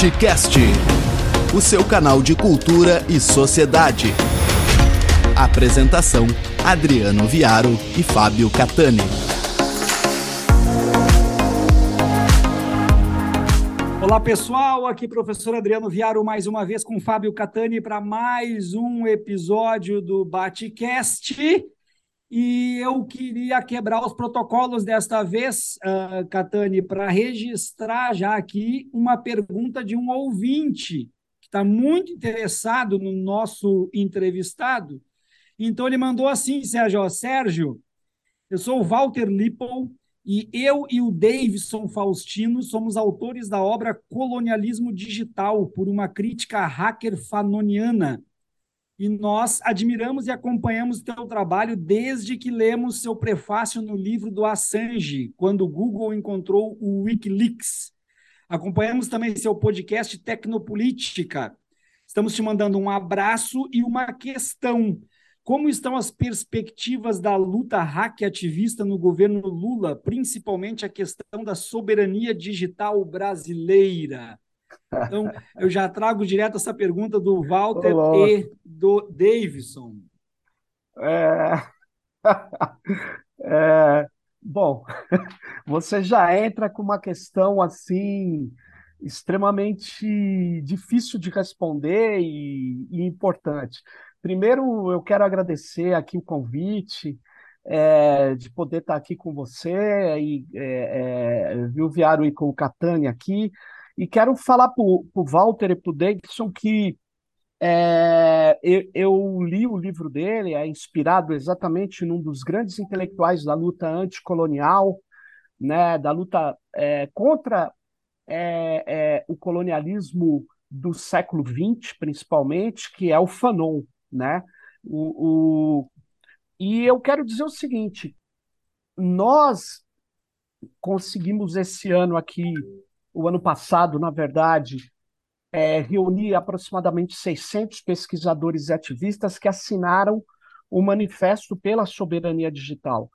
Batcast, o seu canal de cultura e sociedade. Apresentação: Adriano Viaro e Fábio Catani. Olá pessoal, aqui professor Adriano Viaro mais uma vez com Fábio Catani para mais um episódio do Batcast. E eu queria quebrar os protocolos desta vez, uh, Catani, para registrar já aqui uma pergunta de um ouvinte que está muito interessado no nosso entrevistado. Então ele mandou assim, Sérgio, Sérgio, eu sou o Walter Lippel e eu e o Davidson Faustino somos autores da obra Colonialismo Digital, por uma crítica hacker fanoniana e nós admiramos e acompanhamos teu trabalho desde que lemos seu prefácio no livro do Assange, quando o Google encontrou o Wikileaks. Acompanhamos também seu podcast Tecnopolítica. Estamos te mandando um abraço e uma questão. Como estão as perspectivas da luta hack ativista no governo Lula, principalmente a questão da soberania digital brasileira? Então, eu já trago direto essa pergunta do Walter Olá. e do Davidson. É... é... Bom, você já entra com uma questão assim extremamente difícil de responder e, e importante. Primeiro, eu quero agradecer aqui o convite. É, de poder estar aqui com você e é, é, e com o Catania aqui. E quero falar para o Walter e para o Davidson que é, eu, eu, li o livro dele, é inspirado exatamente num dos grandes intelectuais da luta anticolonial, né, da luta é, contra é, é o colonialismo do século XX, principalmente, que é o Fanon. Né? O, o... E eu quero dizer o seguinte: nós conseguimos esse ano aqui o ano passado, na verdade, é, reuni aproximadamente 600 pesquisadores e ativistas que assinaram o Manifesto pela Soberania Digital.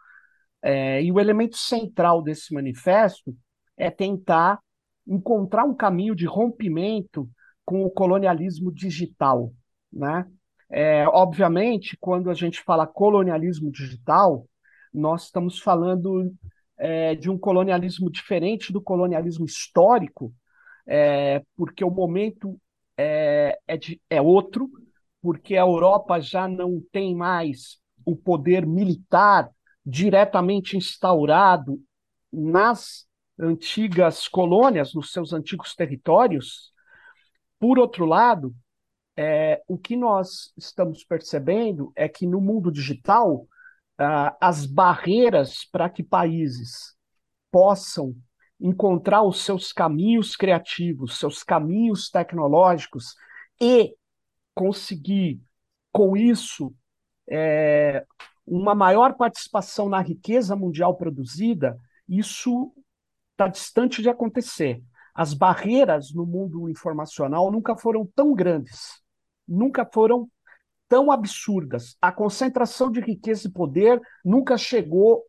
É, e o elemento central desse manifesto é tentar encontrar um caminho de rompimento com o colonialismo digital. Né? É, obviamente, quando a gente fala colonialismo digital, nós estamos falando é, de um colonialismo diferente do colonialismo histórico, é, porque o momento é, é, de, é outro, porque a Europa já não tem mais o poder militar diretamente instaurado nas antigas colônias, nos seus antigos territórios. Por outro lado, é, o que nós estamos percebendo é que no mundo digital uh, as barreiras para que países possam encontrar os seus caminhos criativos, seus caminhos tecnológicos e conseguir, com isso, é, uma maior participação na riqueza mundial produzida, isso está distante de acontecer. As barreiras no mundo informacional nunca foram tão grandes, nunca foram tão absurdas. A concentração de riqueza e poder nunca chegou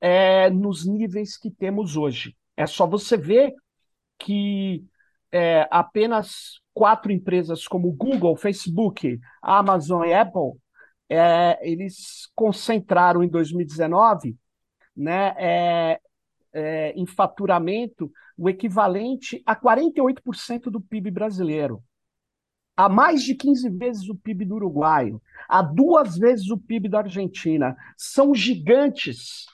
é, nos níveis que temos hoje. É só você ver que é, apenas quatro empresas como Google, Facebook, Amazon e Apple, é, eles concentraram em 2019 né, é, é, em faturamento o equivalente a 48% do PIB brasileiro a mais de 15 vezes o PIB do Uruguai, a duas vezes o PIB da Argentina. São gigantes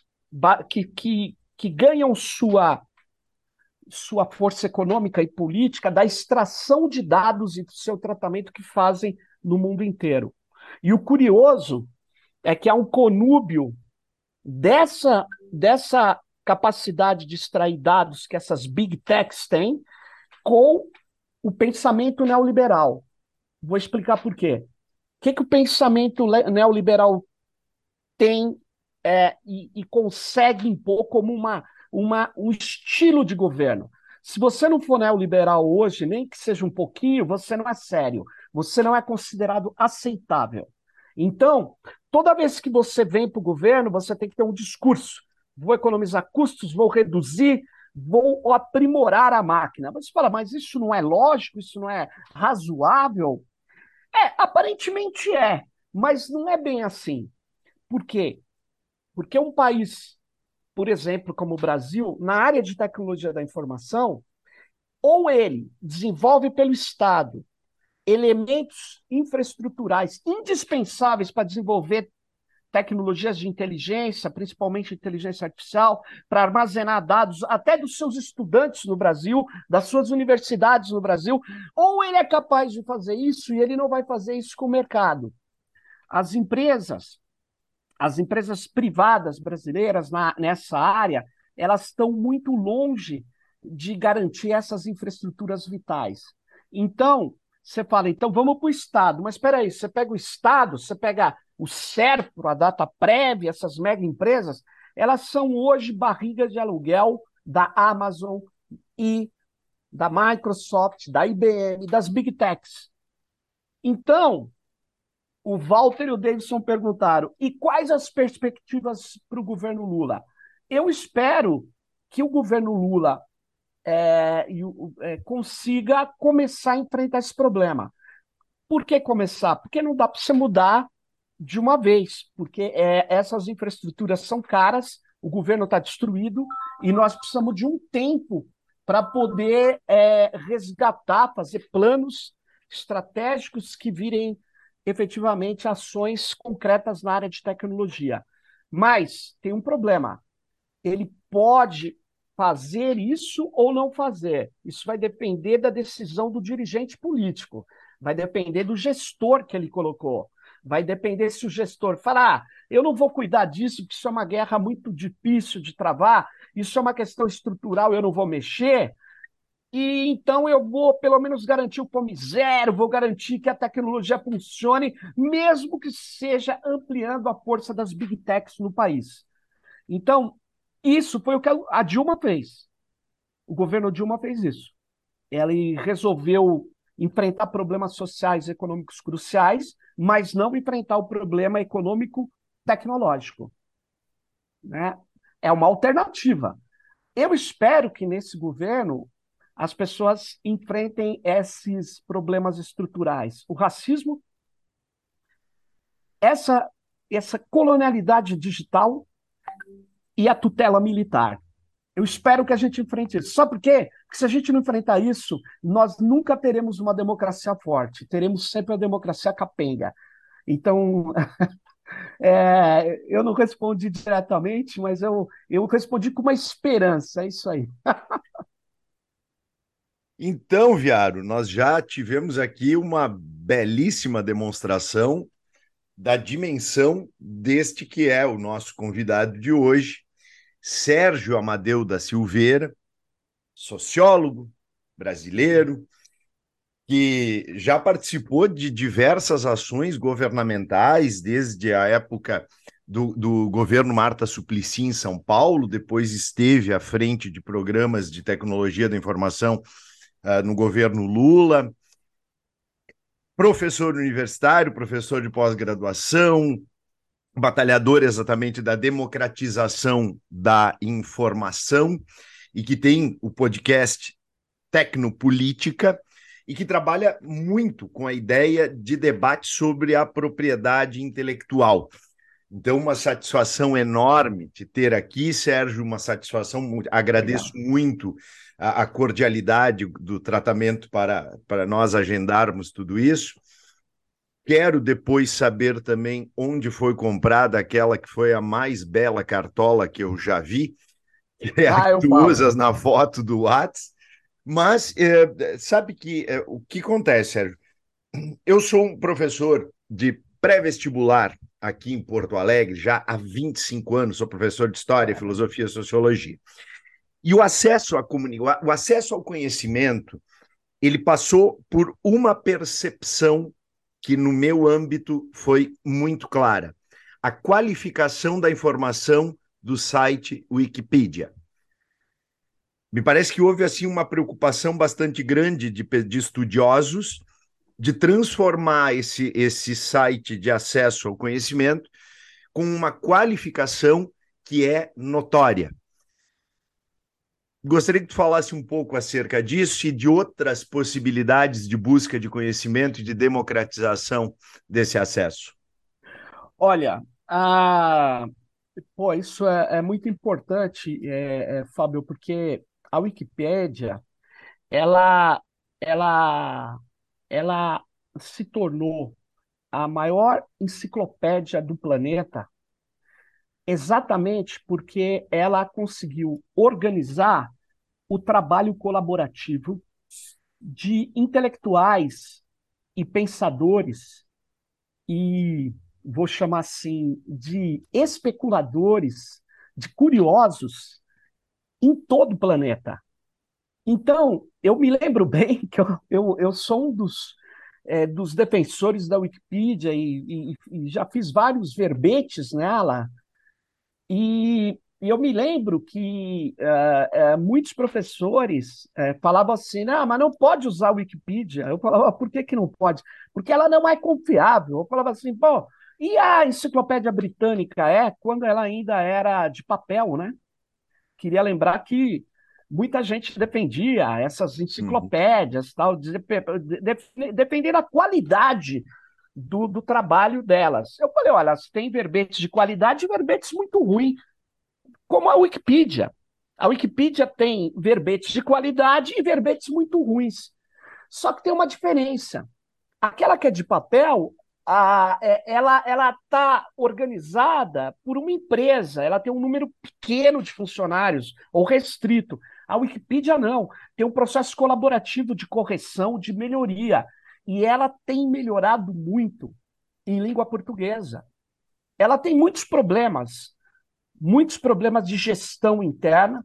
que, que, que ganham sua, sua força econômica e política da extração de dados e do seu tratamento que fazem no mundo inteiro. E o curioso é que há um conúbio dessa, dessa capacidade de extrair dados que essas big techs têm com o pensamento neoliberal. Vou explicar por quê. O que, que o pensamento neoliberal tem é, e, e, consegue impor como uma, uma, um estilo de governo? Se você não for neoliberal hoje, nem que seja um pouquinho, você não é sério. Você não é considerado aceitável. Então, toda vez que você vem para o governo, você tem que ter um discurso. Vou economizar custos, vou reduzir vou aprimorar a máquina. Você fala, mas isso não é lógico, isso não é razoável? É, aparentemente é, mas não é bem assim. Por quê? Porque um país, por exemplo, como o Brasil, na área de tecnologia da informação, ou ele desenvolve pelo Estado elementos infraestruturais indispensáveis para desenvolver tecnologias de inteligência, principalmente inteligência artificial, para armazenar dados até dos seus estudantes no Brasil, das suas universidades no Brasil, ou ele é capaz de fazer isso e ele não vai fazer isso com o mercado. As empresas, as empresas privadas brasileiras na, nessa área, elas estão muito longe de garantir essas infraestruturas vitais. Então, você fala, então vamos para o Estado. Mas espera aí, você pega o Estado, você pega o Serpro, a data prévia, essas mega empresas, elas são hoje barrigas de aluguel da Amazon e da Microsoft, da IBM, das Big Techs. Então, o Walter e o Davidson perguntaram: e quais as perspectivas para o governo Lula? Eu espero que o governo Lula é, é, consiga começar a enfrentar esse problema. Por que começar? Porque não dá para você mudar de uma vez, porque é, essas infraestruturas são caras, o governo está destruído e nós precisamos de um tempo para poder é, resgatar, fazer planos estratégicos que virem efetivamente ações concretas na área de tecnologia. Mas tem um problema. Ele pode fazer isso ou não fazer. Isso vai depender da decisão do dirigente político, vai depender do gestor que ele colocou. Vai depender se o gestor falar, ah, eu não vou cuidar disso, porque isso é uma guerra muito difícil de travar, isso é uma questão estrutural, eu não vou mexer. E então eu vou pelo menos garantir o POM zero, vou garantir que a tecnologia funcione, mesmo que seja ampliando a força das big techs no país. Então, isso foi o que a Dilma fez. O governo Dilma fez isso. Ela resolveu enfrentar problemas sociais e econômicos cruciais, mas não enfrentar o problema econômico tecnológico. Né? É uma alternativa. Eu espero que nesse governo as pessoas enfrentem esses problemas estruturais. O racismo, essa, essa colonialidade digital e a tutela militar. Eu espero que a gente enfrente isso. Sabe por quê? Porque se a gente não enfrentar isso, nós nunca teremos uma democracia forte. Teremos sempre a democracia capenga. Então, é, eu não respondi diretamente, mas eu, eu respondi com uma esperança. É isso aí. então, Viaro, nós já tivemos aqui uma belíssima demonstração da dimensão deste que é o nosso convidado de hoje, Sérgio Amadeu da Silveira, sociólogo brasileiro, que já participou de diversas ações governamentais, desde a época do, do, governo Marta Suplicy em São Paulo, depois esteve à frente de programas de tecnologia da informação uh, no governo Lula, professor universitário, professor de pós-graduação, batalhador exatamente da democratização da informação e que tem o podcast Tecnopolítica e que trabalha muito com a ideia de debate sobre a propriedade intelectual. Então, uma satisfação enorme te ter aqui, Sérgio, uma satisfação, agradeço Legal. muito a, a, cordialidade do tratamento para, para nós agendarmos tudo isso. Quero depois saber também onde foi comprada aquela que foi a mais bela cartola que eu já vi, é ah, a que tu usas na foto do Whats. Mas é, sabe que é, o que acontece, Sérgio? Eu sou um professor de pré-vestibular aqui em Porto Alegre já há 25 anos, sou professor de História, Filosofia e Sociologia. E o acesso, comuni... o acesso ao conhecimento, ele passou por uma percepção que no meu âmbito foi muito clara. A qualificação da informação do site Wikipedia. Me parece que houve assim uma preocupação bastante grande de, de estudiosos de transformar esse, esse site de acesso ao conhecimento com uma qualificação que é notória. gostaria que tu falasse um pouco acerca disso e de outras possibilidades de busca de conhecimento e de democratização desse acesso. Olha, a... Pô, isso é, é muito importante, é, é, Fábio, porque a Wikipédia, ela, ela, ela se tornou a maior enciclopédia do planeta exatamente porque ela conseguiu organizar o trabalho colaborativo de intelectuais e pensadores e vou chamar assim de especuladores, de curiosos em todo o planeta. Então, eu me lembro bem que eu, eu, eu sou um dos, é, dos defensores da Wikipedia e, e, e já fiz vários verbetes nela, e, e eu me lembro que uh, uh, muitos professores uh, falavam assim, ah, mas não pode usar a Wikipedia. Eu falava, por que, que não pode? Porque ela não é confiável. Eu falava assim, pô, e a enciclopédia britânica é quando ela ainda era de papel, né? Queria lembrar que muita gente defendia essas enciclopédias, uhum. tal, de, de, defendendo a qualidade do, do trabalho delas. Eu falei, olha, tem verbetes de qualidade e verbetes muito ruins, como a Wikipedia. A Wikipedia tem verbetes de qualidade e verbetes muito ruins. Só que tem uma diferença. Aquela que é de papel, a, é, ela ela está organizada por uma empresa, ela tem um número pequeno de funcionários ou restrito. A Wikipedia não, tem um processo colaborativo de correção, de melhoria. E ela tem melhorado muito em língua portuguesa. Ela tem muitos problemas, muitos problemas de gestão interna,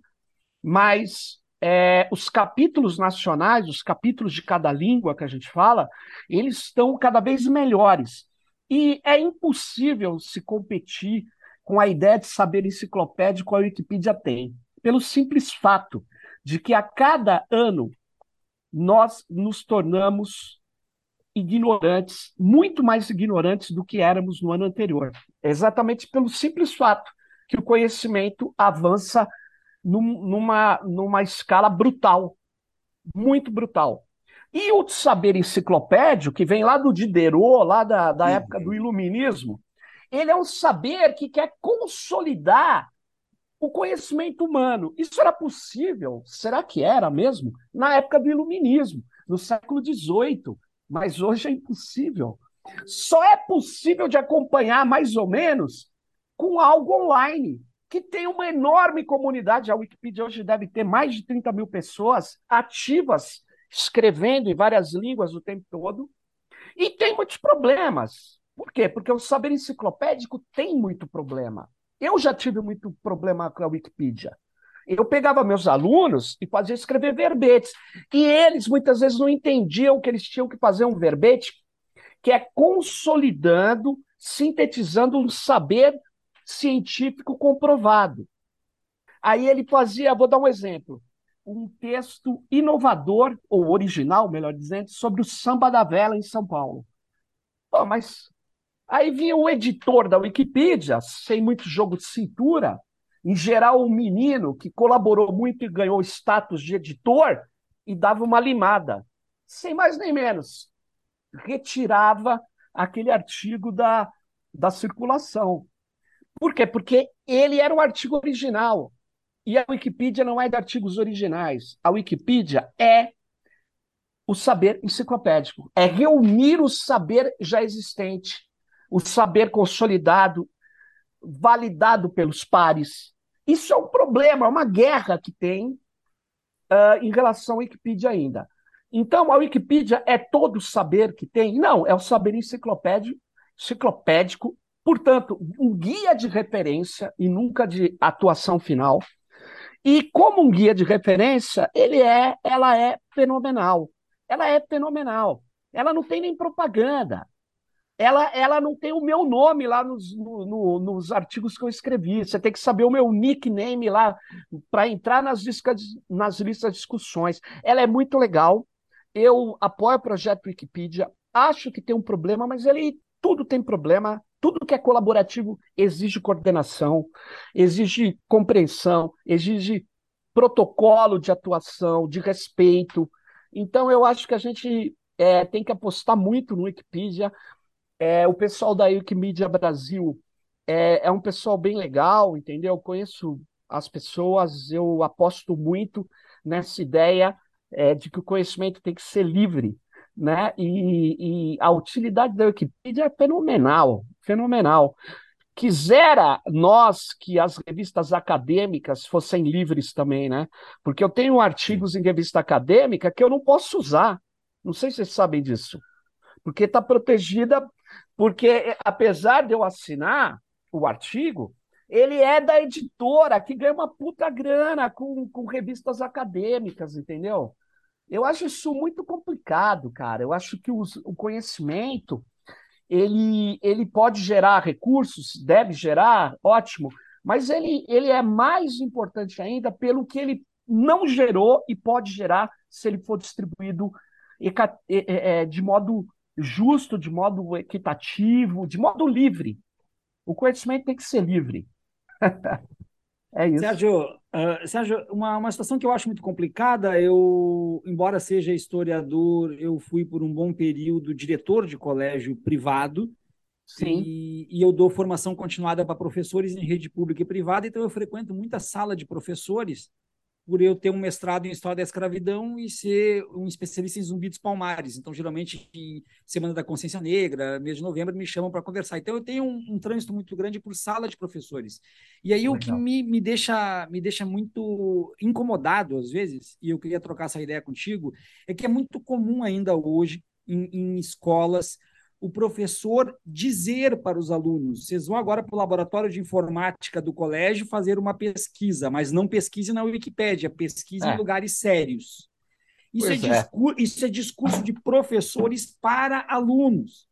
mas é, os capítulos nacionais, os capítulos de cada língua que a gente fala, eles estão cada vez melhores. E é impossível se competir com a ideia de saber enciclopédico que a Wikipedia tem, pelo simples fato de que a cada ano nós nos tornamos ignorantes, muito mais ignorantes do que éramos no ano anterior. Exatamente pelo simples fato que o conhecimento avança num, numa, numa escala brutal, muito brutal. E o saber enciclopédio, que vem lá do Diderot, lá da, da uhum. época do Iluminismo, ele é um saber que quer consolidar o conhecimento humano. Isso era possível? Será que era mesmo? Na época do Iluminismo, no século XVIII, mas hoje é impossível. Só é possível de acompanhar mais ou menos com algo online, que tem uma enorme comunidade. A Wikipedia hoje deve ter mais de 30 mil pessoas ativas, escrevendo em várias línguas o tempo todo, e tem muitos problemas. Por quê? Porque o saber enciclopédico tem muito problema. Eu já tive muito problema com a Wikipedia. Eu pegava meus alunos e fazia escrever verbetes. E eles muitas vezes não entendiam que eles tinham que fazer um verbete que é consolidando, sintetizando um saber científico comprovado. Aí ele fazia, vou dar um exemplo, um texto inovador, ou original, melhor dizendo, sobre o samba da vela em São Paulo. Pô, mas aí vinha o editor da Wikipedia, sem muito jogo de cintura, em geral, o menino que colaborou muito e ganhou status de editor e dava uma limada, sem mais nem menos. Retirava aquele artigo da, da circulação. Por quê? Porque ele era o artigo original. E a Wikipedia não é de artigos originais. A Wikipedia é o saber enciclopédico. É reunir o saber já existente, o saber consolidado, validado pelos pares. Isso é um problema, é uma guerra que tem uh, em relação à Wikipedia ainda. Então, a Wikipedia é todo o saber que tem? Não, é o saber enciclopédico, enciclopédico portanto, um guia de referência e nunca de atuação final. E como um guia de referência, ele é, ela é fenomenal. Ela é fenomenal. Ela não tem nem propaganda ela, ela não tem o meu nome lá nos, no, no, nos artigos que eu escrevi. Você tem que saber o meu nickname lá para entrar nas listas, nas listas de discussões. Ela é muito legal. Eu apoio o projeto Wikipedia. Acho que tem um problema, mas ele tudo tem problema. Tudo que é colaborativo exige coordenação, exige compreensão, exige protocolo de atuação, de respeito. Então, eu acho que a gente é, tem que apostar muito no Wikipedia. É, o pessoal da Wikimedia Brasil é, é um pessoal bem legal, entendeu? Eu conheço as pessoas, eu aposto muito nessa ideia é, de que o conhecimento tem que ser livre, né? E, e a utilidade da Wikipedia é fenomenal, fenomenal. Quisera nós que as revistas acadêmicas fossem livres também, né? Porque eu tenho artigos em revista acadêmica que eu não posso usar. Não sei se vocês sabem disso. Porque está protegida, porque apesar de eu assinar o artigo, ele é da editora que ganha uma puta grana com, com revistas acadêmicas, entendeu? Eu acho isso muito complicado, cara. Eu acho que os, o conhecimento ele, ele pode gerar recursos, deve gerar, ótimo, mas ele, ele é mais importante ainda pelo que ele não gerou e pode gerar se ele for distribuído é, de modo justo, de modo equitativo, de modo livre. O conhecimento tem que ser livre. é isso. Sérgio, uh, Sérgio uma, uma situação que eu acho muito complicada, eu, embora seja historiador, eu fui por um bom período diretor de colégio privado, Sim. E, e, eu dou formação continuada para professores em rede pública e privada, então eu frequento muita sala de professores por eu ter um mestrado em História da Escravidão e ser um especialista em Zumbi dos Palmares. Então, geralmente, em Semana da Consciência Negra, mês de novembro, me chamam para conversar. Então, eu tenho um, um, trânsito muito grande por sala de professores. E aí, Legal. o que me, me, deixa, me deixa muito incomodado, às vezes, e eu queria trocar essa ideia contigo, é que é muito comum ainda hoje, em, em escolas, o professor dizer para os alunos: vocês vão agora para o laboratório de informática do colégio fazer uma pesquisa, mas não pesquise na Wikipédia, pesquise é. em lugares sérios. Isso é, é. Discurso, isso é discurso de professores para alunos.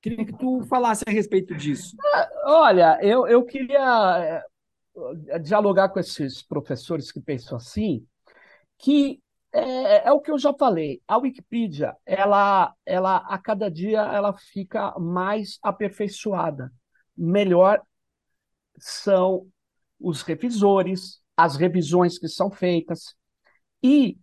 Queria que tu falasse a respeito disso. Ah, olha, eu, eu queria eh, dialogar com esses professores que pensam assim, que é, é, o que eu já falei. A Wikipedia, ela, ela a cada dia ela fica mais aperfeiçoada. Melhor são os revisores, as revisões que são feitas. E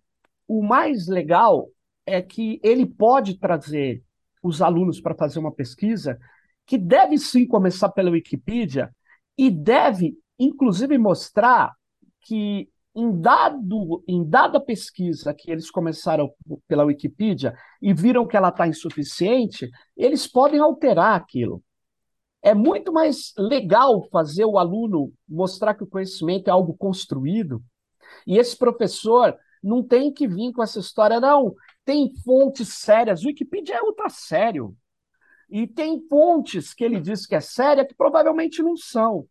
o mais legal é que ele pode trazer os alunos para fazer uma pesquisa que deve sim começar pela Wikipedia e deve, inclusive, mostrar que em, dado, em dada pesquisa que eles começaram pela Wikipedia e viram que ela está insuficiente, eles podem alterar aquilo. É muito mais legal fazer o aluno mostrar que o conhecimento é algo construído. E esse professor não tem que vir com essa história, não. Tem fontes sérias. Wikipedia é ultra sério. E tem fontes que ele diz que é séria que provavelmente não são.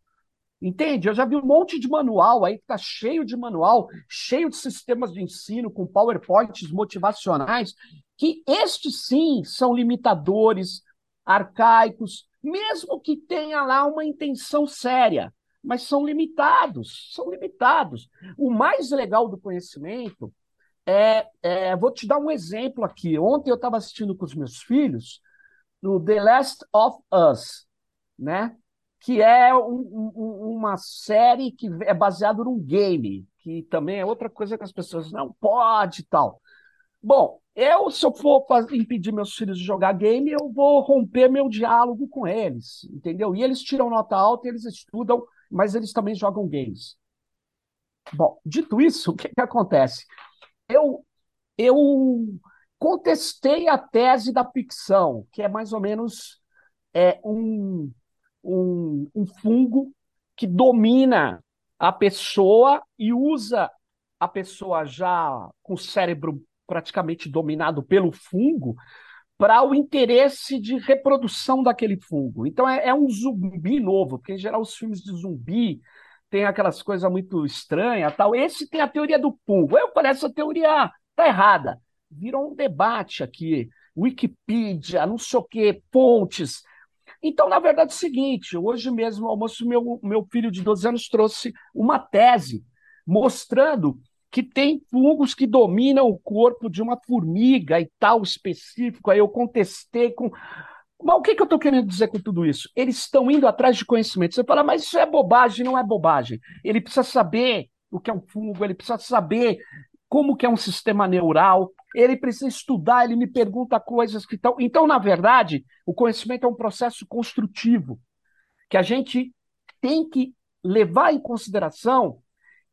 Entende? Eu já vi um monte de manual aí que está cheio de manual, cheio de sistemas de ensino com PowerPoints motivacionais, que estes sim são limitadores, arcaicos, mesmo que tenha lá uma intenção séria, mas são limitados, são limitados. O mais legal do conhecimento é, é vou te dar um exemplo aqui. Ontem eu estava assistindo com os meus filhos no The Last of Us, né? Que é um, um, uma série que é baseada num game, que também é outra coisa que as pessoas não pode e tal. Bom, eu, se eu for impedir meus filhos de jogar game, eu vou romper meu diálogo com eles, entendeu? E eles tiram nota alta, eles estudam, mas eles também jogam games. Bom, dito isso, o que, que acontece? Eu, eu contestei a tese da ficção, que é mais ou menos é, um, um, um fungo que domina a pessoa e usa a pessoa já com o cérebro praticamente dominado pelo fungo para o interesse de reprodução daquele fungo. Então é, é, um zumbi novo, porque em geral os filmes de zumbi tem aquelas coisas muito estranhas, tal. Esse tem a teoria do fungo. Eu falei essa teoria tá errada. Virou um debate aqui, Wikipedia, não sei o quê, fontes. Então, na verdade, é o seguinte: hoje mesmo, no almoço, meu, meu filho de 12 anos trouxe uma tese mostrando que tem fungos que dominam o corpo de uma formiga e tal específico. Aí eu contestei com. Mas o que, que eu estou querendo dizer com tudo isso? Eles estão indo atrás de conhecimento. Você fala, mas isso é bobagem, não é bobagem. Ele precisa saber o que é um fungo, ele precisa saber como que é um sistema neural, ele precisa estudar, ele me pergunta coisas que estão. Então, na verdade, o conhecimento é um processo construtivo que a gente tem que levar em consideração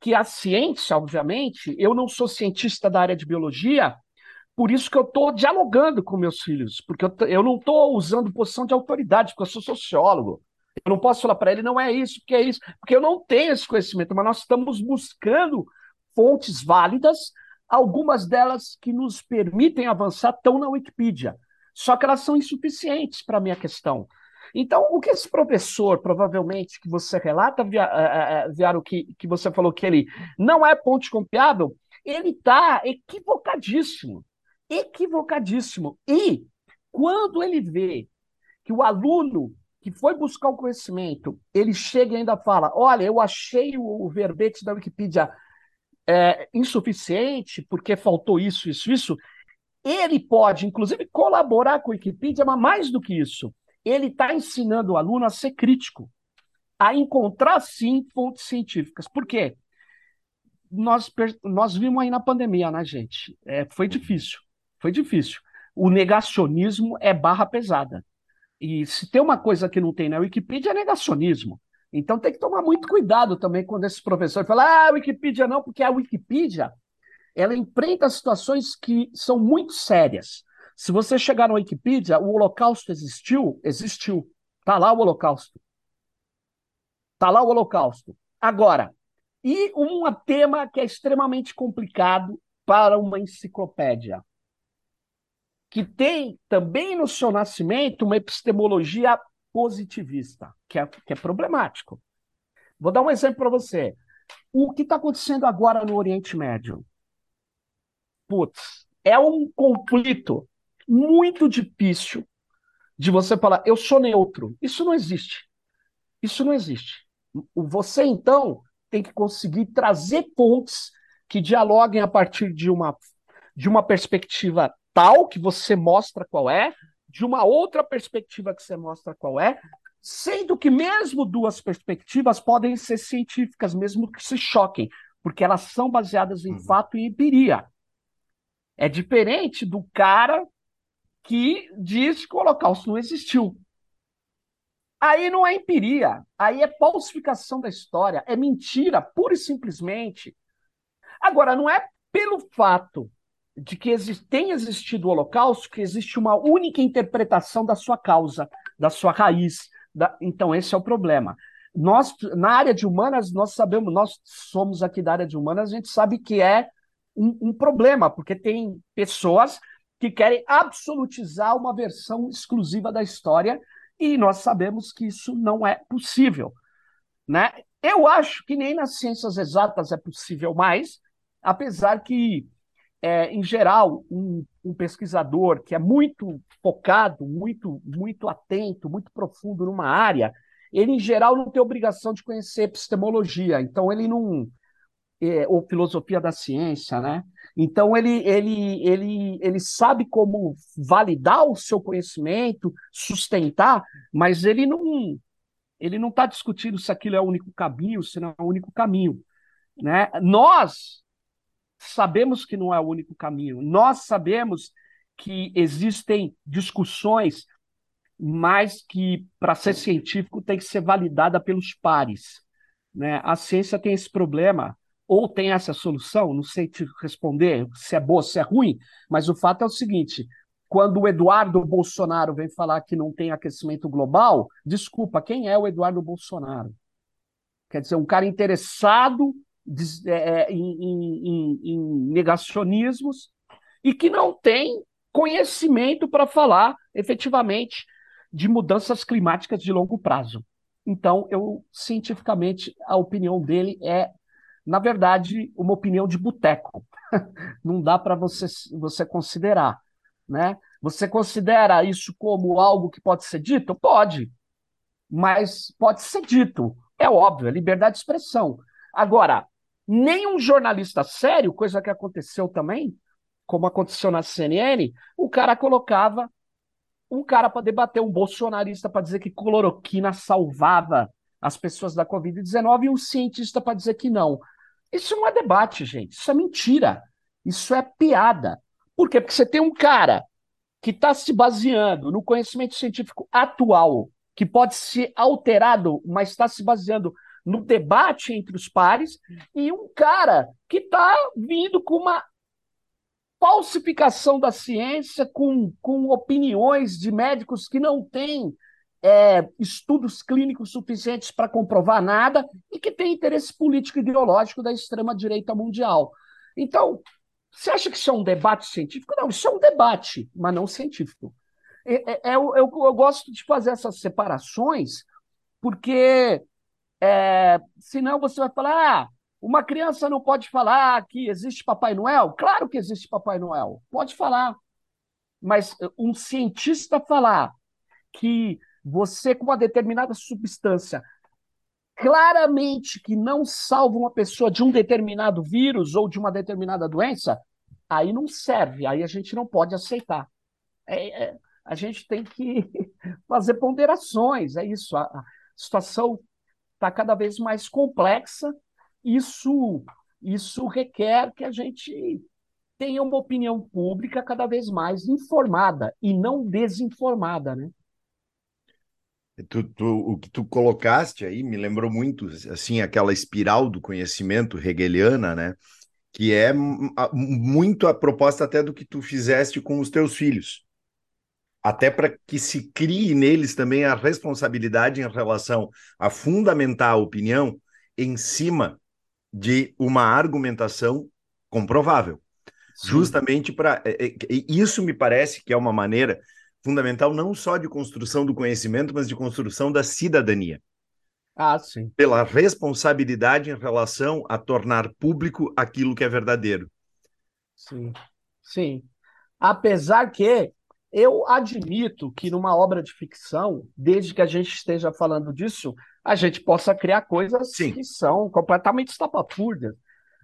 que a ciência, obviamente, eu não sou cientista da área de biologia, por isso que eu estou dialogando com meus filhos, porque eu, eu não estou usando posição de autoridade, porque eu sou sociólogo. Eu não posso falar para ele, não é isso, porque é isso, porque eu não tenho esse conhecimento, mas nós estamos buscando fontes válidas, algumas delas que nos permitem avançar estão na Wikipedia, só que elas são insuficientes para a minha questão. Então, o que esse professor, provavelmente, que você relata, Viaro, que, que você falou que ele não é ponte confiável, ele está equivocadíssimo. Equivocadíssimo. E quando ele vê que o aluno que foi buscar o conhecimento, ele chega e ainda fala: Olha, eu achei o verbete da Wikipedia é, insuficiente porque faltou isso, isso, isso. Ele pode, inclusive, colaborar com a Wikipedia, mas mais do que isso, ele está ensinando o aluno a ser crítico, a encontrar sim fontes científicas. Por quê? Nós, nós vimos aí na pandemia, né, gente? É, foi difícil, foi difícil. O negacionismo é barra pesada. E se tem uma coisa que não tem na Wikipedia é negacionismo. Então tem que tomar muito cuidado também quando esse professor fala, ah, Wikipedia não, porque a Wikipedia ela enfrenta situações que são muito sérias. Se você chegar na Wikipedia, o Holocausto existiu? Existiu. Está lá o Holocausto. Está lá o Holocausto. Agora, e um tema que é extremamente complicado para uma enciclopédia, que tem também no seu nascimento uma epistemologia positivista, que é, que é problemático. Vou dar um exemplo para você. O que está acontecendo agora no Oriente Médio? Putz, é um conflito muito difícil de você falar, eu sou neutro. Isso não existe. Isso não existe. Você, então, tem que conseguir trazer pontos que dialoguem a partir de uma, de uma perspectiva tal que você mostra qual é, de uma outra perspectiva que você mostra qual é, sendo que mesmo duas perspectivas podem ser científicas, mesmo que se choquem, porque elas são baseadas em uhum. fato e empiria. É diferente do cara que diz que o Holocausto não existiu. Aí não é empiria, aí é falsificação da história, é mentira, pura e simplesmente. Agora, não é pelo fato de que tem existido o Holocausto que existe uma única interpretação da sua causa, da sua raiz. Da... Então, esse é o problema. Nós, na área de humanas, nós sabemos, nós somos aqui da área de humanas, a gente sabe que é um, um problema, porque tem pessoas que querem absolutizar uma versão exclusiva da história e nós sabemos que isso não é possível. Né? Eu acho que nem nas ciências exatas é possível mais, apesar que, é, em geral, um, um, pesquisador que é muito focado, muito, muito atento, muito profundo numa área, ele, em geral, não tem obrigação de conhecer epistemologia, então ele não. É, ou filosofia da ciência, né? Então ele, ele, ele, ele sabe como validar o seu conhecimento, sustentar, mas ele não ele não está discutindo se aquilo é o único caminho, se não é o único caminho. Né? Nós sabemos que não é o único caminho. Nós sabemos que existem discussões, mas que para ser científico tem que ser validada pelos pares. Né? A ciência tem esse problema ou tem essa solução, não sei te responder se é boa, se é ruim, mas o fato é o seguinte: quando o Eduardo Bolsonaro vem falar que não tem aquecimento global, desculpa, quem é o Eduardo Bolsonaro? Quer dizer, um cara interessado é, é, em, em, em negacionismos e que não tem conhecimento para falar efetivamente de mudanças climáticas de longo prazo. Então, eu cientificamente a opinião dele é na verdade, uma opinião de boteco. Não dá para você, você considerar. Né? Você considera isso como algo que pode ser dito? Pode. Mas pode ser dito. É óbvio, é liberdade de expressão. Agora, nenhum jornalista sério, coisa que aconteceu também, como aconteceu na CNN, o cara colocava um cara para debater, um bolsonarista para dizer que cloroquina salvava as pessoas da Covid-19 e um cientista para dizer que não. Isso não é debate, gente. Isso é mentira. Isso é piada. Por quê? Porque você tem um cara que está se baseando no conhecimento científico atual, que pode ser alterado, mas está se baseando no debate entre os pares, e um cara que está vindo com uma falsificação da ciência, com, com opiniões de médicos que não têm é, estudos clínicos suficientes para comprovar nada e que tem interesse político e ideológico da extrema-direita mundial. Então, você acha que isso é um debate científico? Não, isso é um debate, mas não científico. É, é, é eu, eu, eu, gosto de fazer essas separações, porque é, senão você vai falar: ah, uma criança não pode falar que existe Papai Noel? Claro que existe Papai Noel, pode falar. Mas um cientista falar que você, com uma determinada substância, claramente que não salva uma pessoa de um determinado vírus ou de uma determinada doença, aí não serve, aí a gente não pode aceitar. É, é, a gente tem que fazer ponderações, é isso. A, a situação está cada vez mais complexa, isso, isso requer que a gente tenha uma opinião pública cada vez mais informada e não desinformada, né? Tu, tu, o que tu colocaste aí me lembrou muito assim aquela espiral do conhecimento hegeliana, né? Que é muito a proposta até do que tu fizeste com os teus filhos, até para que se crie neles também a responsabilidade em relação a fundamentar a opinião em cima de uma argumentação comprovável, Sim. justamente para é, é, isso me parece que é uma maneira fundamental não só de construção do conhecimento, mas de construção da cidadania. Ah, sim. Pela responsabilidade em relação a tornar público aquilo que é verdadeiro. Sim, sim. Apesar que eu admito que numa obra de ficção, desde que a gente esteja falando disso, a gente possa criar coisas sim. que são completamente estapafúrdias.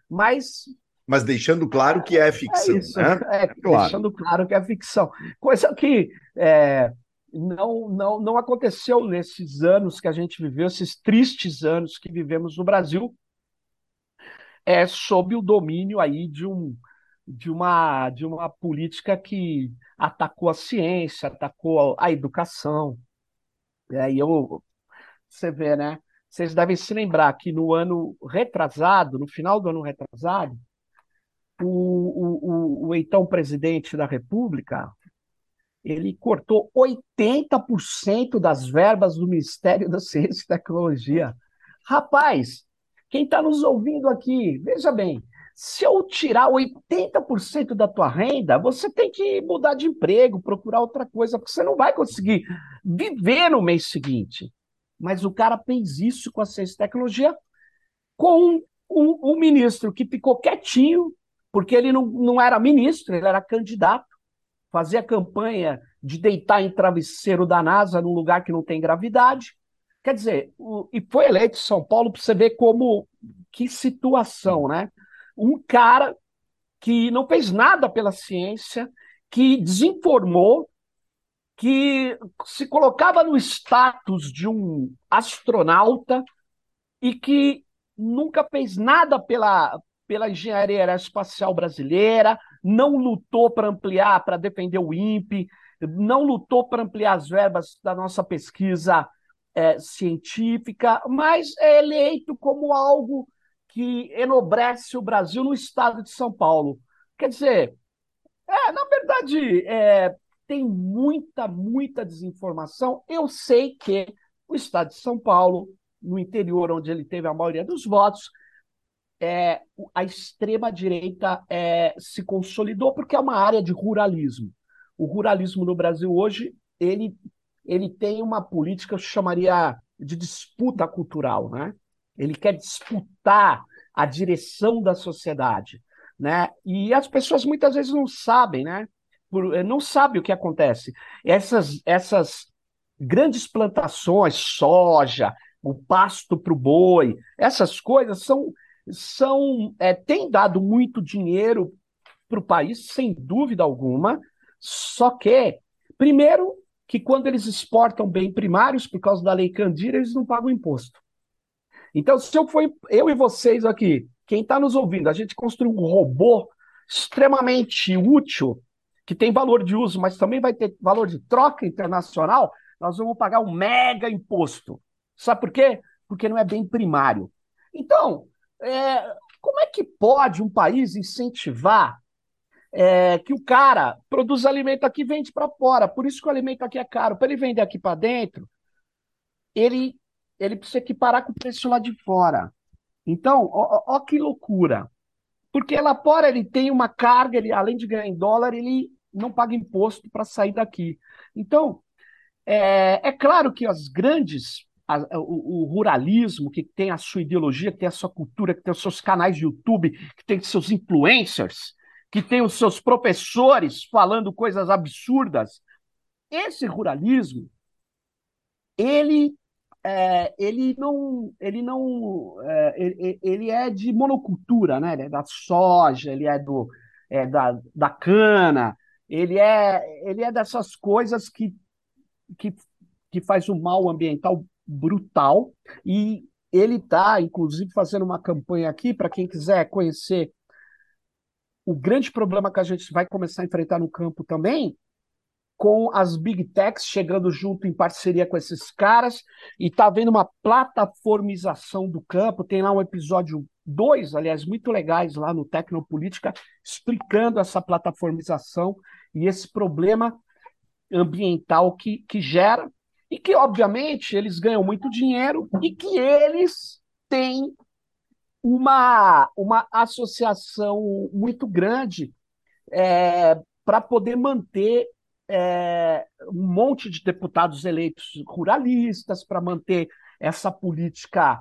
Mas mas deixando claro que é, é ficção. É isso, né? é, claro. deixando claro que é ficção. Coisa que é, não, não, não aconteceu nesses anos que a gente viveu, esses tristes anos que vivemos no Brasil, é sob o domínio aí de, um, de, uma, de uma política que atacou a ciência, atacou a educação. E aí eu, você vê, né? Vocês devem se lembrar que no ano retrasado, no final do ano retrasado, o, o, o então presidente da República, ele cortou 80% das verbas do Ministério da Ciência e Tecnologia. Rapaz, quem está nos ouvindo aqui, veja bem, se eu tirar 80% da tua renda, você tem que mudar de emprego, procurar outra coisa, porque você não vai conseguir viver no mês seguinte. Mas o cara fez isso com a ciência e tecnologia com um, um, um ministro que ficou quietinho, porque ele não, não era ministro, ele era candidato, fazia campanha de deitar em travesseiro da NASA num lugar que não tem gravidade. Quer dizer, o, e foi eleito em São Paulo para você ver como que situação, né? Um cara que não fez nada pela ciência, que desinformou, que se colocava no status de um astronauta e que nunca fez nada pela, pela engenharia aeroespacial brasileira, não lutou para ampliar, para defender o INPE, não lutou para ampliar as verbas da nossa pesquisa é, científica, mas é eleito como algo que enobrece o Brasil no estado de São Paulo. Quer dizer, é, na verdade, é, tem muita, muita desinformação. Eu sei que o estado de São Paulo, no interior, onde ele teve a maioria dos votos, é, a extrema-direita é, se consolidou porque é uma área de ruralismo. O ruralismo no Brasil hoje ele, ele tem uma política que eu chamaria de disputa cultural. Né? Ele quer disputar a direção da sociedade. Né? E as pessoas muitas vezes não sabem, né? não sabem o que acontece. Essas, essas grandes plantações, soja, o pasto para o boi, essas coisas são são é, têm dado muito dinheiro para o país, sem dúvida alguma, só que, primeiro, que quando eles exportam bem primários, por causa da lei Candira, eles não pagam imposto. Então, se eu for eu e vocês aqui, quem está nos ouvindo, a gente construiu um robô extremamente útil, que tem valor de uso, mas também vai ter valor de troca internacional, nós vamos pagar um mega imposto. Sabe por quê? Porque não é bem primário. Então, é, como é que pode um país incentivar é, que o cara produz alimento aqui e vende para fora? Por isso que o alimento aqui é caro. Para ele vender aqui para dentro, ele, ele precisa equiparar com o preço lá de fora. Então, ó, ó, que loucura. Porque lá fora ele tem uma carga, ele, além de ganhar em dólar, ele não paga imposto para sair daqui. Então, é, é, claro que as grandes, a, o, o, ruralismo, que tem a sua ideologia, que tem a sua cultura, que tem os seus canais de YouTube, que tem seus influencers, que tem os seus professores falando coisas absurdas, esse ruralismo, ele é, ele não, ele não, é, ele, ele, é de monocultura, né? Ele é da soja, ele é do, é da, da cana, ele é, ele é dessas coisas que, que, que faz um mal ambiental brutal e ele está, inclusive, fazendo uma campanha aqui para quem quiser conhecer o grande problema que a gente vai começar a enfrentar no campo também, com as big techs chegando junto em parceria com esses caras e tá vendo uma plataformização do campo. Tem lá um episódio dois, aliás, muito legais lá no Tecnopolítica, explicando essa plataformização e esse problema ambiental que, que gera e que, obviamente, eles ganham muito dinheiro e que eles têm uma, uma associação muito grande é, para poder manter é, um monte de deputados eleitos ruralistas para manter essa política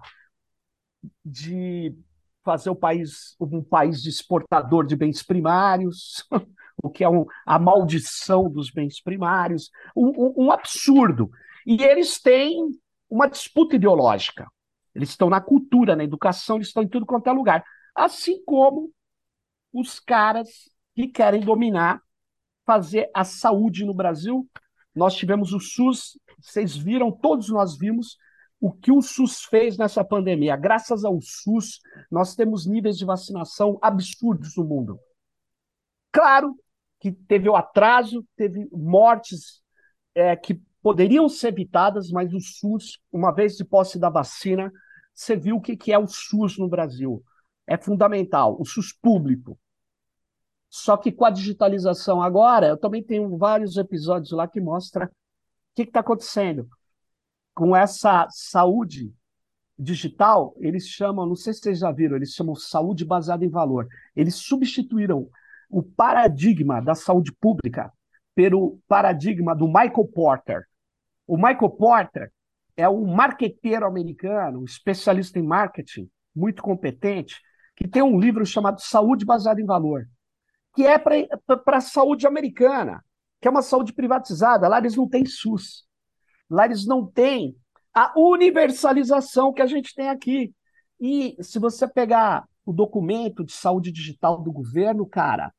de fazer o país um país de exportador de bens primários, o que é um, a maldição dos bens primários, um, um, absurdo. E eles têm uma disputa ideológica. Eles estão na cultura, na educação, eles estão em tudo quanto é lugar. Assim como os caras que querem dominar fazer a saúde no Brasil. Nós tivemos o SUS, vocês viram, todos nós vimos o que o SUS fez nessa pandemia. Graças ao SUS, nós temos níveis de vacinação absurdos no mundo. Claro que teve o atraso, teve mortes é, que poderiam ser evitadas, mas o SUS, uma vez de posse da vacina, você viu o que é o SUS no Brasil. É fundamental, o SUS público. Só que com a digitalização agora, eu também tenho vários episódios lá que mostra o que está acontecendo. Com essa saúde digital, eles chamam, não sei se vocês já viram, eles chamam saúde baseada em valor. Eles substituíram o paradigma da saúde pública pelo paradigma do Michael Porter. O Michael Porter é um marqueteiro americano, especialista em marketing, muito competente, que tem um livro chamado Saúde Baseada em Valor que é para a saúde americana, que é uma saúde privatizada. Lá eles não têm SUS. Lá eles não têm a universalização que a gente tem aqui. E se você pegar o documento de saúde digital do governo, cara,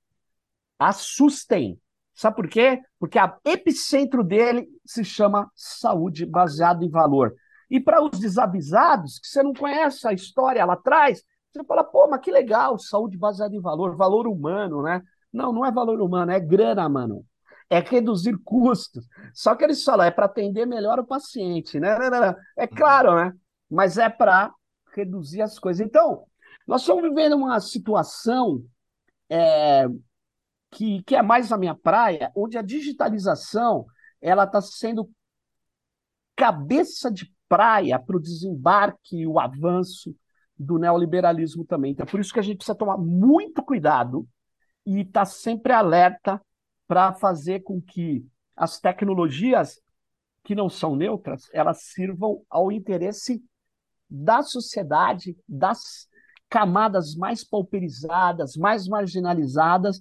a SUS tem. Sabe por quê? Porque a epicentro dele se chama saúde baseada em valor. E para os desavisados, que você não conhece a história lá atrás, você fala, pô, mas que legal, saúde baseada em valor, valor humano, né? Não, não é valor humano, é grana, mano. É reduzir custos. Só que eles falam, é para atender melhor o paciente, né? Não, não, não. É claro, né? Mas é para reduzir as coisas. Então, nós estamos vivendo uma situação é, que, que é mais a minha praia, onde a digitalização ela está sendo cabeça de praia para o desembarque o avanço do neoliberalismo também. Então, é por isso que a gente precisa tomar muito cuidado e estar tá sempre alerta para fazer com que as tecnologias que não são neutras, elas sirvam ao interesse da sociedade, das camadas mais pauperizadas, mais marginalizadas,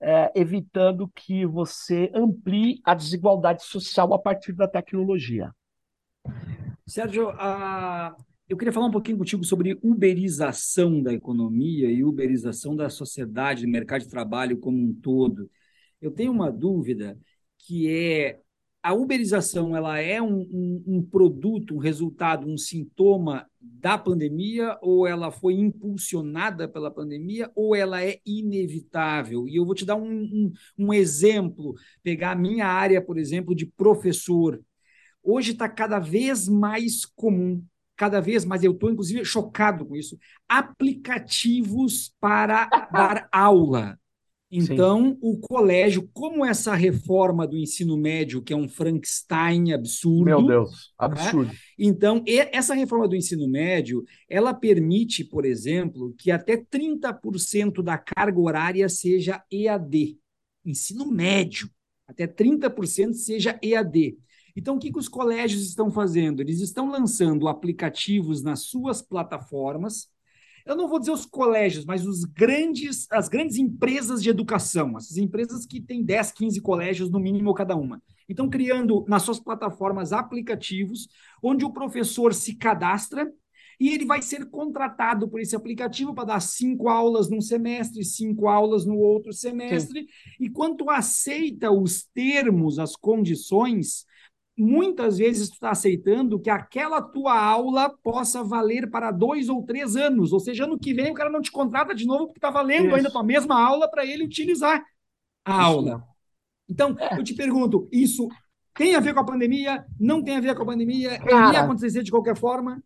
é, evitando que você amplie a desigualdade social a partir da tecnologia. Sérgio, a, eu queria falar um pouquinho contigo sobre uberização da economia e uberização da sociedade, do mercado de trabalho como um todo. Eu tenho uma dúvida que é a uberização ela é um, um, um, produto, um resultado, um sintoma da pandemia, ou ela foi impulsionada pela pandemia, ou ela é inevitável? E eu vou te dar um, um exemplo, pegar a minha área, por exemplo, de professor. Hoje está cada vez mais comum, cada vez mais, eu estou inclusive chocado com isso, aplicativos para dar aula. Então, Sim. o colégio, como essa reforma do ensino médio, que é um Frankenstein absurdo. Meu Deus, né? absurdo. Né? Então, essa reforma do ensino médio, ela permite, por exemplo, que até 30% da carga horária seja EAD. Ensino médio, até 30% seja EAD. Então, o que, que os colégios estão fazendo? Eles estão lançando aplicativos nas suas plataformas eu não vou dizer os colégios, mas os grandes, as grandes empresas de educação, essas empresas que têm 10, 15 colégios no mínimo cada uma. Então, criando nas suas plataformas aplicativos, onde o professor se cadastra e ele vai ser contratado por esse aplicativo para dar cinco aulas num semestre, cinco aulas no outro semestre, Sim. e quanto aceita os termos, as condições, muitas vezes tu está aceitando que aquela tua aula possa valer para dois ou três anos, ou seja, ano que vem o cara não te contrata de novo porque está valendo isso. ainda a tua mesma aula para ele utilizar a isso. aula. Então, é. eu te pergunto, isso tem a ver com a pandemia? Não tem a ver com a pandemia? Cara, Iria acontecer de qualquer forma?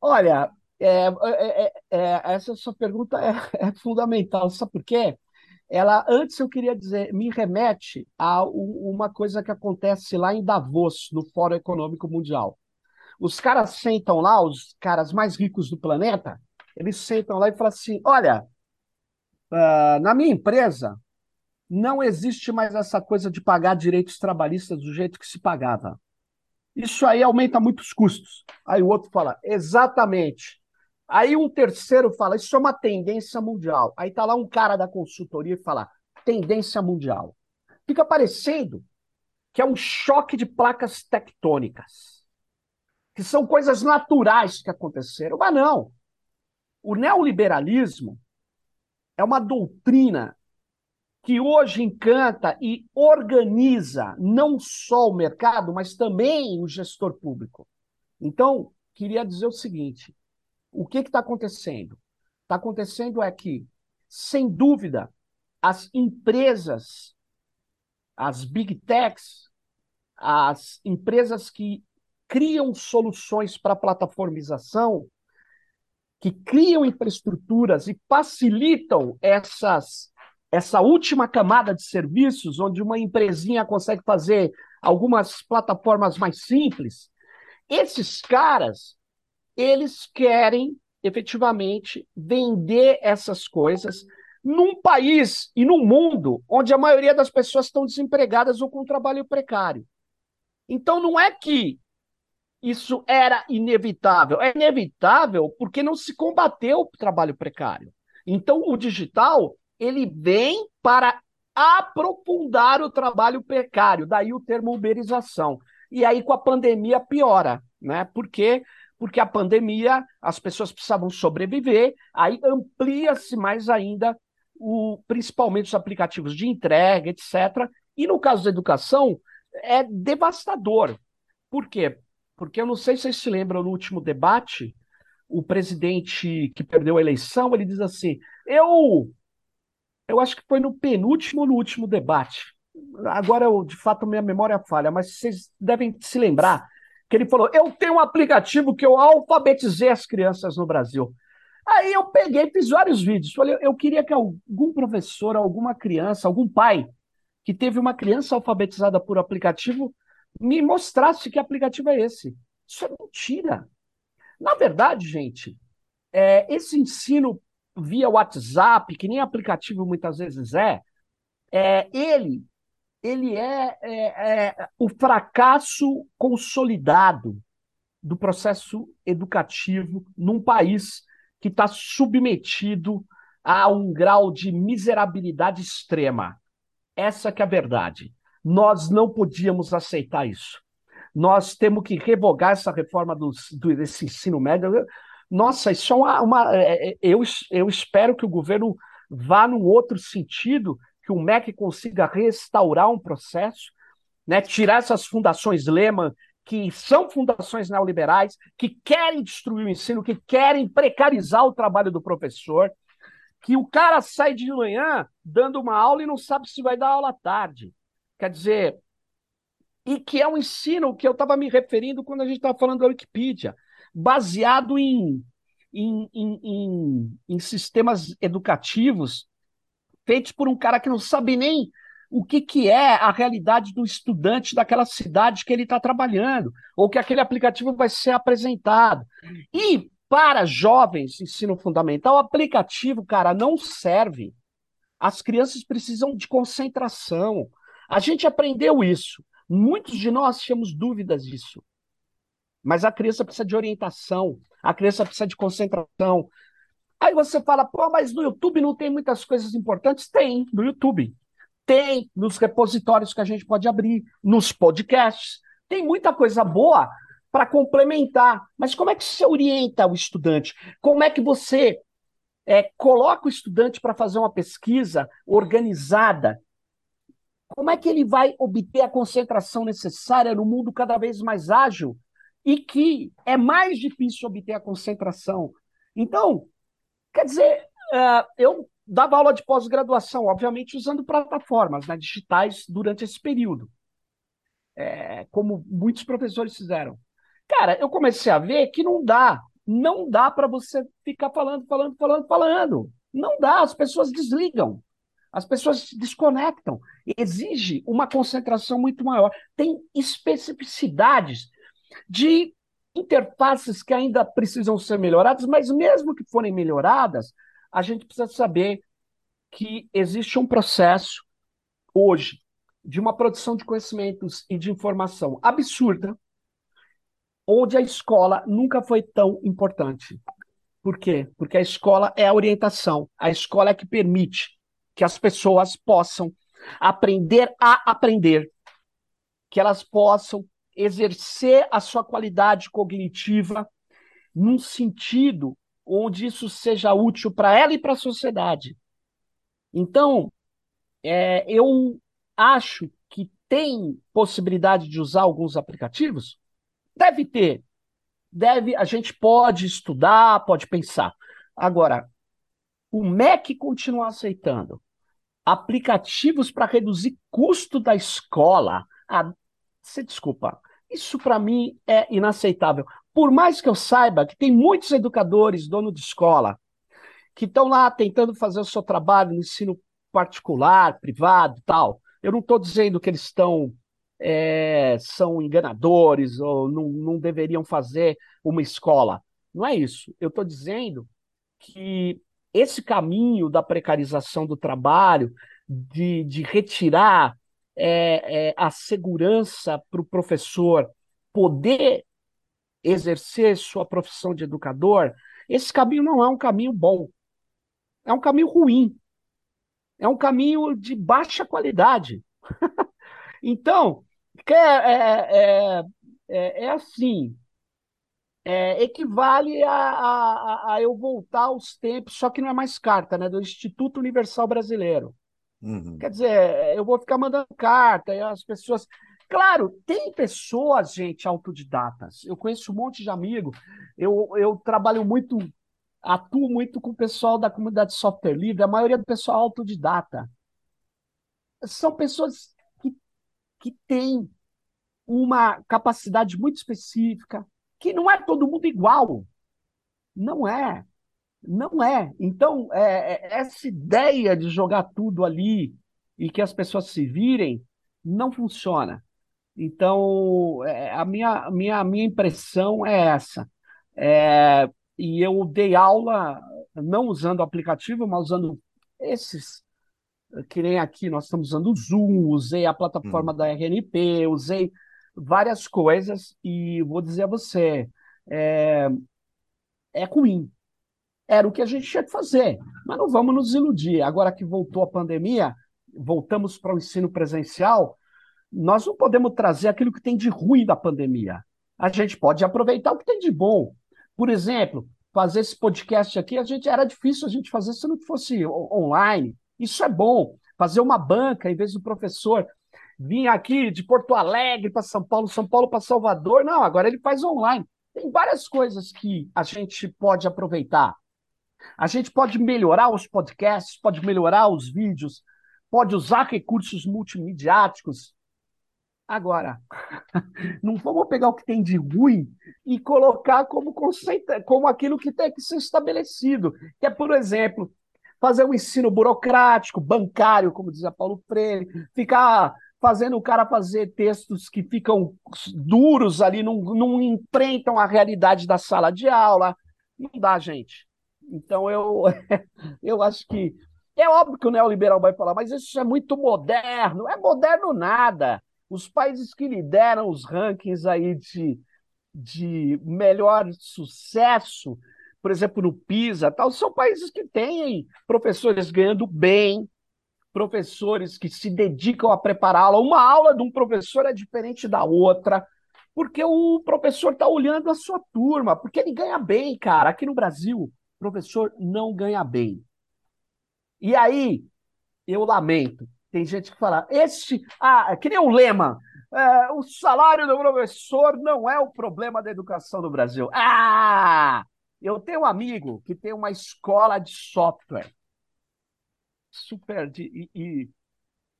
Olha, é, é, é, é essa sua pergunta é, é fundamental. Sabe por quê? Ela antes eu queria dizer, me remete a uma coisa que acontece lá em Davos, no Fórum Econômico Mundial. Os caras sentam lá, os caras mais ricos do planeta, eles sentam lá e falam assim: olha, uh, na minha empresa não existe mais essa coisa de pagar direitos trabalhistas do jeito que se pagava. Isso aí aumenta muitos custos. Aí o outro fala: exatamente. Aí um terceiro fala, isso é uma tendência mundial. Aí tá lá um cara da consultoria e fala, tendência mundial. Fica parecendo que é um choque de placas tectônicas, que são coisas naturais que aconteceram, mas não. O neoliberalismo é uma doutrina que hoje encanta e organiza não só o mercado, mas também o gestor público. Então, queria dizer o seguinte: o que está acontecendo? Está acontecendo é que, sem dúvida, as empresas, as big techs, as empresas que criam soluções para plataformização, que criam infraestruturas e facilitam essas, essa última camada de serviços, onde uma empresinha consegue fazer algumas plataformas mais simples, esses caras eles querem efetivamente vender essas coisas num país e num mundo onde a maioria das pessoas estão desempregadas ou com trabalho precário. Então não é que isso era inevitável, é inevitável porque não se combateu o trabalho precário. Então o digital ele vem para aprofundar o trabalho precário, daí o termo uberização. E aí com a pandemia piora, né? Porque porque a pandemia, as pessoas precisavam sobreviver, aí amplia-se mais ainda, o, principalmente os aplicativos de entrega, etc. E no caso da educação, é devastador. Por quê? Porque eu não sei se vocês se lembram no último debate, o presidente que perdeu a eleição, ele diz assim: eu, eu acho que foi no penúltimo no último debate. Agora, eu, de fato, minha memória falha, mas vocês devem se lembrar que ele falou: Eu tenho um aplicativo que eu alfabetizei as crianças no Brasil. Aí eu peguei fiz vários vídeos. Falei, eu queria que algum professor, alguma criança, algum pai que teve uma criança alfabetizada por aplicativo me mostrasse que aplicativo é esse. Isso é mentira. Na verdade, gente, é, esse ensino via WhatsApp, que nem aplicativo muitas vezes é, é ele ele é, é, é o fracasso consolidado do processo educativo num país que está submetido a um grau de miserabilidade extrema. Essa que é a verdade. Nós não podíamos aceitar isso. Nós temos que revogar essa reforma do, do, desse ensino médio. Nossa, isso é uma. uma é, é, eu, eu espero que o governo vá num outro sentido que o MEC consiga restaurar um processo né? tirar essas fundações Lehman, que são fundações neoliberais, que querem destruir o ensino, que querem precarizar o trabalho do professor, que o cara sai de manhã dando uma aula e não sabe se vai dar aula à tarde. Quer dizer, e que é um ensino que eu estava me referindo quando a gente estava falando da Wikipedia, baseado em, em, em, em, em sistemas educativos feitos por um cara que não sabe nem o que, que é a realidade do estudante daquela cidade que ele está trabalhando, ou que aquele aplicativo vai ser apresentado. E para jovens, ensino fundamental, o aplicativo, cara, não serve. As crianças precisam de concentração. A gente aprendeu isso. Muitos de nós tínhamos dúvidas disso. Mas a criança precisa de orientação, a criança precisa de concentração. Aí você fala, pô, mas no YouTube não tem muitas coisas importantes? Tem, no YouTube. Tem nos repositórios que a gente pode abrir, nos podcasts. Tem muita coisa boa para complementar. Mas como é que você orienta o estudante? Como é que você é, coloca o estudante para fazer uma pesquisa organizada? Como é que ele vai obter a concentração necessária no mundo cada vez mais ágil e que é mais difícil obter a concentração? Então, quer dizer, uh, eu dava aula de pós-graduação, obviamente usando plataformas né, digitais durante esse período, é, como muitos professores fizeram. Cara, eu comecei a ver que não dá, não dá para você ficar falando, falando, falando, falando. Não dá, as pessoas desligam, as pessoas se desconectam. Exige uma concentração muito maior. Tem especificidades de interfaces que ainda precisam ser melhoradas, mas mesmo que forem melhoradas, a gente precisa saber que existe um processo hoje de uma produção de conhecimentos e de informação absurda, onde a escola nunca foi tão importante. Por quê? Porque a escola é a orientação, a escola é que permite que as pessoas possam aprender a aprender, que elas possam exercer a sua qualidade cognitiva num sentido onde isso seja útil para ela e para a sociedade. Então, é, eu acho que tem possibilidade de usar alguns aplicativos? Deve ter. Deve, a gente pode estudar, pode pensar. Agora, o MEC continua aceitando aplicativos para reduzir custo da escola. Ah, você desculpa, isso para mim é inaceitável. Por mais que eu saiba que tem muitos educadores, dono de escola, que estão lá tentando fazer o seu trabalho no ensino particular, privado, tal. Eu não estou dizendo que eles estão é, são enganadores ou não, não deveriam fazer uma escola. Não é isso. Eu estou dizendo que esse caminho da precarização do trabalho, de, de retirar é, é, a segurança para o professor poder exercer sua profissão de educador, esse caminho não é um caminho bom. É um caminho ruim. É um caminho de baixa qualidade. então, é, é, é, é, assim, é, equivale a, a, a, eu voltar aos tempos, só que não é mais carta, né? Do Instituto Universal Brasileiro. Uhum. Quer dizer, eu vou ficar mandando carta, e as pessoas. Claro, tem pessoas, gente, autodidatas. Eu conheço um monte de amigo. Eu, eu trabalho muito, atuo muito com o pessoal da comunidade de software livre, a maioria do pessoal é autodidata. São pessoas que, que têm uma capacidade muito específica, que não é todo mundo igual. Não é. Não é. Então, é, é, essa ideia de jogar tudo ali e que as pessoas se virem não funciona. Então, é, a minha, minha, minha impressão é essa. É, e eu dei aula não usando o aplicativo, mas usando esses, que nem aqui nós estamos usando o Zoom, usei a plataforma hum. da RNP, usei várias coisas e vou dizer a você, é, é ruim. Era o que a gente tinha que fazer, mas não vamos nos iludir. Agora que voltou a pandemia, voltamos para o ensino presencial, nós não podemos trazer aquilo que tem de ruim da pandemia. A gente pode aproveitar o que tem de bom. Por exemplo, fazer esse podcast aqui, a gente era difícil a gente fazer se não fosse online. Isso é bom. Fazer uma banca em vez do professor vir aqui de Porto Alegre para São Paulo, São Paulo para Salvador. Não, agora ele faz online. Tem várias coisas que a gente pode aproveitar. A gente pode melhorar os podcasts, pode melhorar os vídeos, pode usar recursos multimediáticos. Agora, não vamos pegar o que tem de ruim e colocar como conceito, como aquilo que tem que ser estabelecido, que é, por exemplo, fazer um ensino burocrático, bancário, como dizia Paulo Freire, ficar fazendo o cara fazer textos que ficam duros ali, não, não enfrentam a realidade da sala de aula. Não dá, gente. Então eu, eu acho que é óbvio que o neoliberal vai falar, mas isso é muito moderno. É moderno nada. Os países que lideram os rankings aí de, de melhor sucesso, por exemplo, no PISA, tal, são países que têm professores ganhando bem, professores que se dedicam a prepará-la. Uma aula de um professor é diferente da outra, porque o professor está olhando a sua turma, porque ele ganha bem, cara. Aqui no Brasil, professor não ganha bem. E aí, eu lamento, tem gente que fala, esse, ah, que nem o lema, é, o salário do professor não é o problema da educação do Brasil. Ah, eu tenho um amigo que tem uma escola de software, super, de, e, e,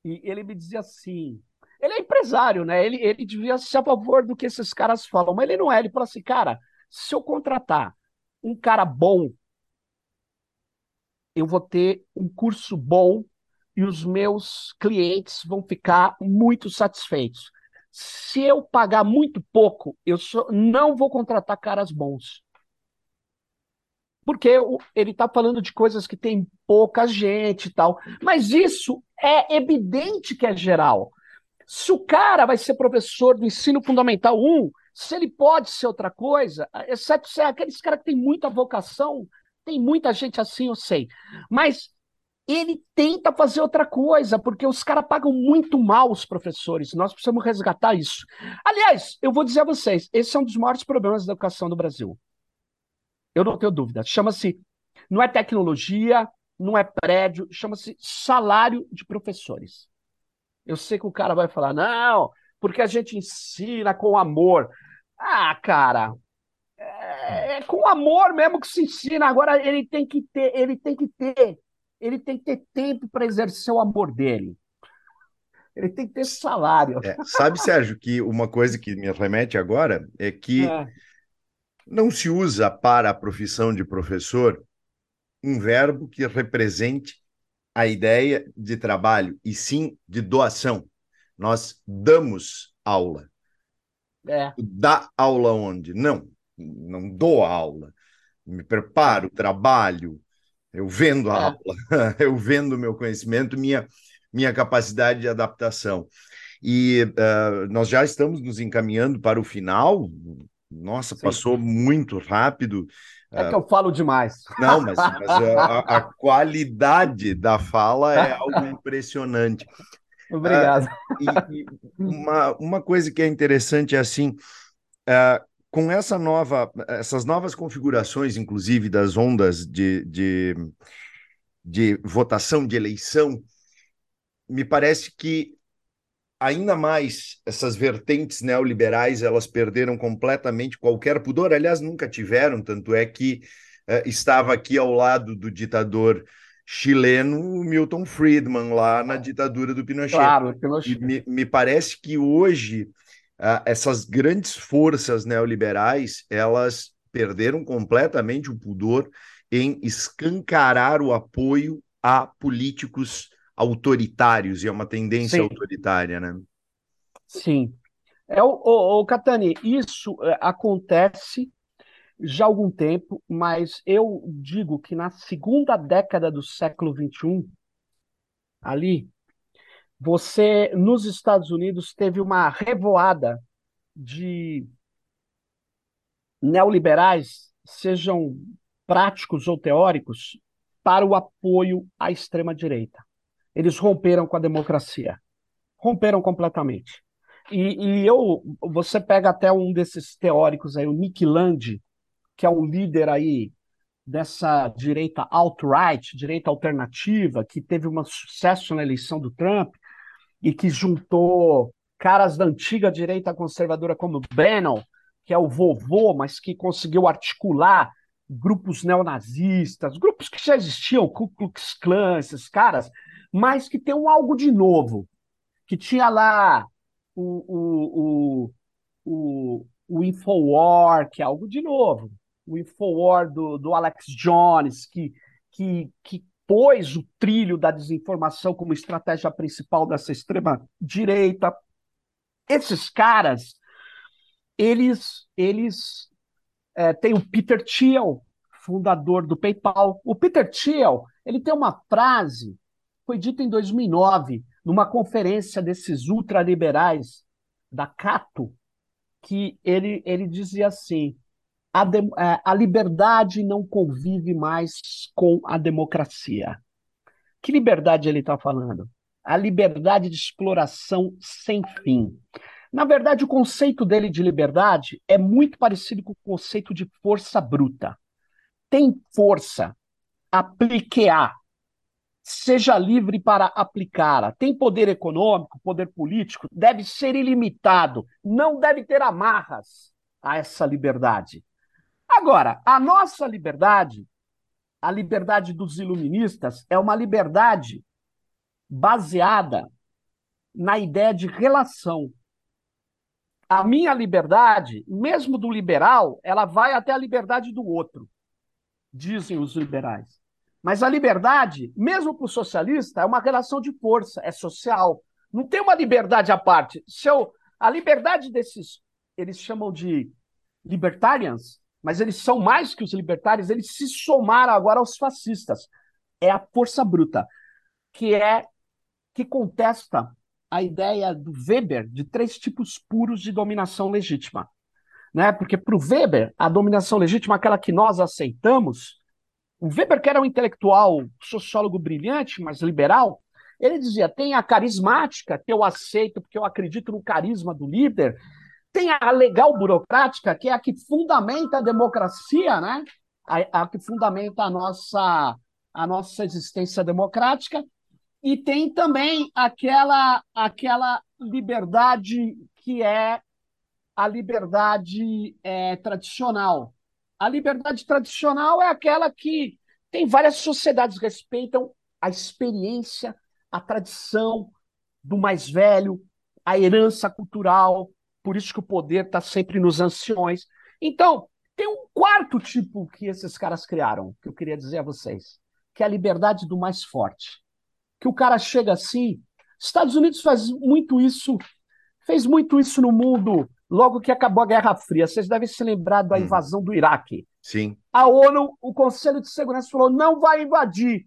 e ele me dizia assim, ele é empresário, né? Ele, ele devia ser a favor do que esses caras falam, mas ele não é. Ele fala assim, cara, se eu contratar um cara bom eu vou ter um curso bom e os meus clientes vão ficar muito satisfeitos. Se eu pagar muito pouco, eu só não vou contratar caras bons. Porque ele está falando de coisas que tem pouca gente e tal. Mas isso é evidente que é geral. Se o cara vai ser professor do ensino fundamental 1, se ele pode ser outra coisa, exceto se é aqueles caras que têm muita vocação, tem muita gente assim, eu sei. Mas ele tenta fazer outra coisa, porque os caras pagam muito mal os professores. Nós precisamos resgatar isso. Aliás, eu vou dizer a vocês: esse é um dos maiores problemas da educação do Brasil. Eu não tenho dúvida. Chama-se. Não é tecnologia, não é prédio, chama-se salário de professores. Eu sei que o cara vai falar, não, porque a gente ensina com amor. Ah, cara, é, é, com amor mesmo que se ensina. Agora ele tem que ter, ele tem que ter, ele tem que ter tempo para exercer o amor dele. Ele tem que ter salário. É, sabe, Sérgio, que uma coisa que me remete agora é que é. não se usa para a profissão de professor um verbo que represente a ideia de trabalho, e sim de doação. Nós damos aula. É. Dá aula onde? Não não dou aula, me preparo, trabalho, eu vendo a é. aula, eu vendo meu conhecimento, minha, minha capacidade de adaptação. E uh, nós já estamos nos encaminhando para o final. Nossa, Sim. passou muito rápido. É que eu falo demais. Não, mas, mas a, a, qualidade da fala é algo impressionante. Obrigado. Uh, e, e uma, uma coisa que é interessante é assim: uh, com essa nova, essas novas configurações, inclusive das ondas de, de, de votação, de eleição, me parece que ainda mais essas vertentes neoliberais elas perderam completamente qualquer pudor. Aliás, nunca tiveram, tanto é que uh, estava aqui ao lado do ditador chileno Milton Friedman, lá na ditadura do Pinochet. Claro, Pinochet. Me, me parece que hoje uh, essas grandes forças neoliberais, elas perderam completamente o pudor em escancarar o apoio a políticos autoritários, e é uma tendência Sim. autoritária, né? Sim. É, o, o, o Catani, isso é, acontece já há algum tempo, mas eu digo que na segunda década do século XXI, ali, você, nos Estados Unidos, teve uma revoada de neoliberais, sejam práticos ou teóricos, para o apoio à extrema-direita. Eles romperam com a democracia. Romperam completamente. E, e, eu, você pega até um desses teóricos aí, o Nick Land, que é um líder aí dessa direita alt-right, direita alternativa, que teve um sucesso na eleição do Trump, e que juntou caras da antiga direita conservadora como Bannon, que é o vovô, mas que conseguiu articular grupos neonazistas, grupos que já existiam, Ku Klux Klan, esses caras, mas que tem um algo de novo, que tinha lá o, o, o, o, Infowar, que é algo de novo, o Infowar do, do Alex Jones, que, que, que pôs o trilho da desinformação como estratégia principal dessa extrema direita. Esses caras, eles, eles é, tem o Peter Thiel, fundador do PayPal. O Peter Thiel, ele tem uma frase, foi dita em 2009, numa conferência desses ultraliberais da Cato, que ele, ele dizia assim: a, de, é, a liberdade não convive mais com a democracia. Que liberdade ele está falando? A liberdade de exploração sem fim. Na verdade, o conceito dele de liberdade é muito parecido com o conceito de força bruta. Tem força, aplique-a. Seja livre para aplicá-la. Tem poder econômico, poder político, deve ser ilimitado. Não deve ter amarras a essa liberdade. Agora, a nossa liberdade, a liberdade dos iluministas, é uma liberdade baseada na ideia de relação a minha liberdade, mesmo do liberal, ela vai até a liberdade do outro, dizem os liberais. Mas a liberdade, mesmo para o socialista, é uma relação de força, é social. Não tem uma liberdade à parte. Se eu, a liberdade desses, eles chamam de libertarians, mas eles são mais que os libertários, eles se somaram agora aos fascistas. É a força bruta, que é que contesta a ideia do Weber de três tipos puros de dominação legítima. Né? Porque para o Weber, a dominação legítima, aquela que nós aceitamos, o Weber, que era um intelectual, sociólogo brilhante, mas liberal, ele dizia: tem a carismática, que eu aceito porque eu acredito no carisma do líder, tem a legal burocrática, que é a que fundamenta a democracia, né? a, a que fundamenta a nossa, a nossa existência democrática, e tem também aquela, aquela liberdade que é a liberdade é, tradicional. A liberdade tradicional é aquela que tem várias sociedades respeitam a experiência, a tradição do mais velho, a herança cultural, por isso que o poder está sempre nos anciões. Então, tem um quarto tipo que esses caras criaram, que eu queria dizer a vocês, que é a liberdade do mais forte que o cara chega assim. Estados Unidos faz muito isso, fez muito isso no mundo logo que acabou a Guerra Fria. Vocês devem se lembrar da hum. invasão do Iraque. Sim. A ONU, o Conselho de Segurança falou: não vai invadir.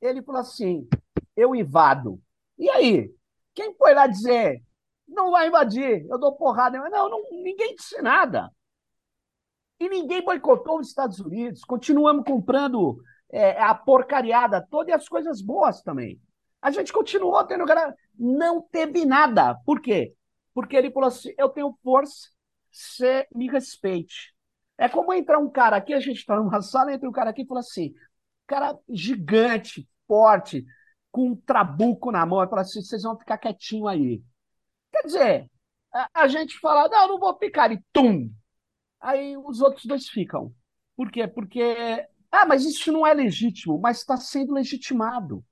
Ele falou assim: eu invado. E aí? Quem foi lá dizer? Não vai invadir, eu dou porrada. Não, não ninguém disse nada. E ninguém boicotou os Estados Unidos. Continuamos comprando é, a porcariada toda e as coisas boas também. A gente continuou tendo. Não teve nada. Por quê? Porque ele falou assim: eu tenho força, você me respeite. É como entrar um cara aqui, a gente está numa sala, entra um cara aqui e fala assim: cara gigante, forte, com um trabuco na mão, e fala assim: vocês vão ficar quietinho aí. Quer dizer, a, a gente fala: não, não vou ficar, e tum! Aí os outros dois ficam. Por quê? Porque ah, mas isso não é legítimo, mas está sendo legitimado.